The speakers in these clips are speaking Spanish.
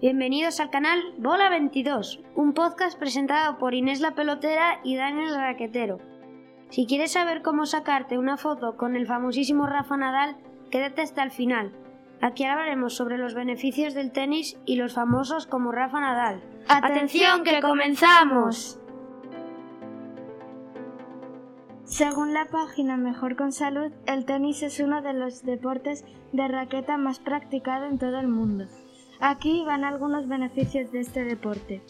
Bienvenidos al canal Bola 22, un podcast presentado por Inés la Pelotera y Daniel Raquetero. Si quieres saber cómo sacarte una foto con el famosísimo Rafa Nadal, quédate hasta el final. Aquí hablaremos sobre los beneficios del tenis y los famosos como Rafa Nadal. ¡Atención que comenzamos! Según la página Mejor con Salud, el tenis es uno de los deportes de raqueta más practicado en todo el mundo. Aquí van algunos beneficios de este deporte.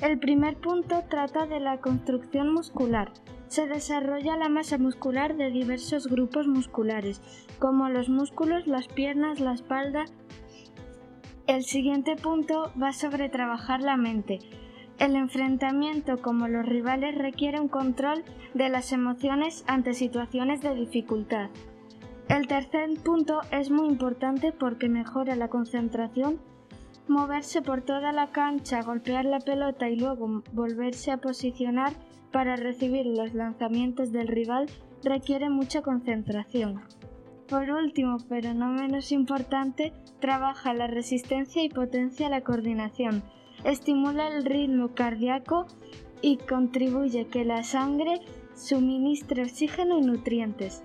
El primer punto trata de la construcción muscular. Se desarrolla la masa muscular de diversos grupos musculares, como los músculos, las piernas, la espalda. El siguiente punto va sobre trabajar la mente. El enfrentamiento como los rivales requiere un control de las emociones ante situaciones de dificultad. El tercer punto es muy importante porque mejora la concentración moverse por toda la cancha, golpear la pelota y luego volverse a posicionar para recibir los lanzamientos del rival requiere mucha concentración. Por último, pero no menos importante, trabaja la resistencia y potencia la coordinación, estimula el ritmo cardíaco y contribuye que la sangre suministre oxígeno y nutrientes.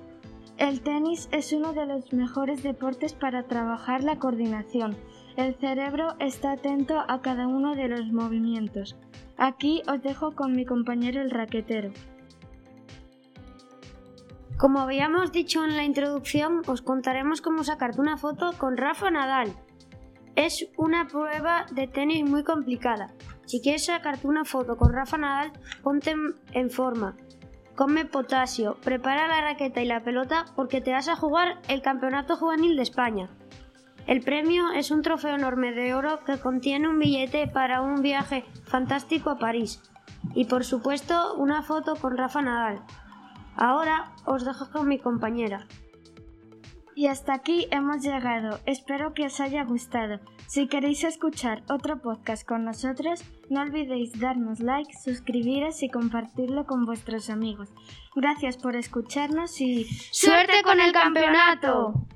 El tenis es uno de los mejores deportes para trabajar la coordinación, el cerebro está atento a cada uno de los movimientos. Aquí os dejo con mi compañero el raquetero. Como habíamos dicho en la introducción, os contaremos cómo sacarte una foto con Rafa Nadal. Es una prueba de tenis muy complicada. Si quieres sacarte una foto con Rafa Nadal, ponte en forma. Come potasio, prepara la raqueta y la pelota porque te vas a jugar el Campeonato Juvenil de España. El premio es un trofeo enorme de oro que contiene un billete para un viaje fantástico a París y por supuesto una foto con Rafa Nadal. Ahora os dejo con mi compañera. Y hasta aquí hemos llegado. Espero que os haya gustado. Si queréis escuchar otro podcast con nosotros, no olvidéis darnos like, suscribiros y compartirlo con vuestros amigos. Gracias por escucharnos y ¡Suerte con el campeonato!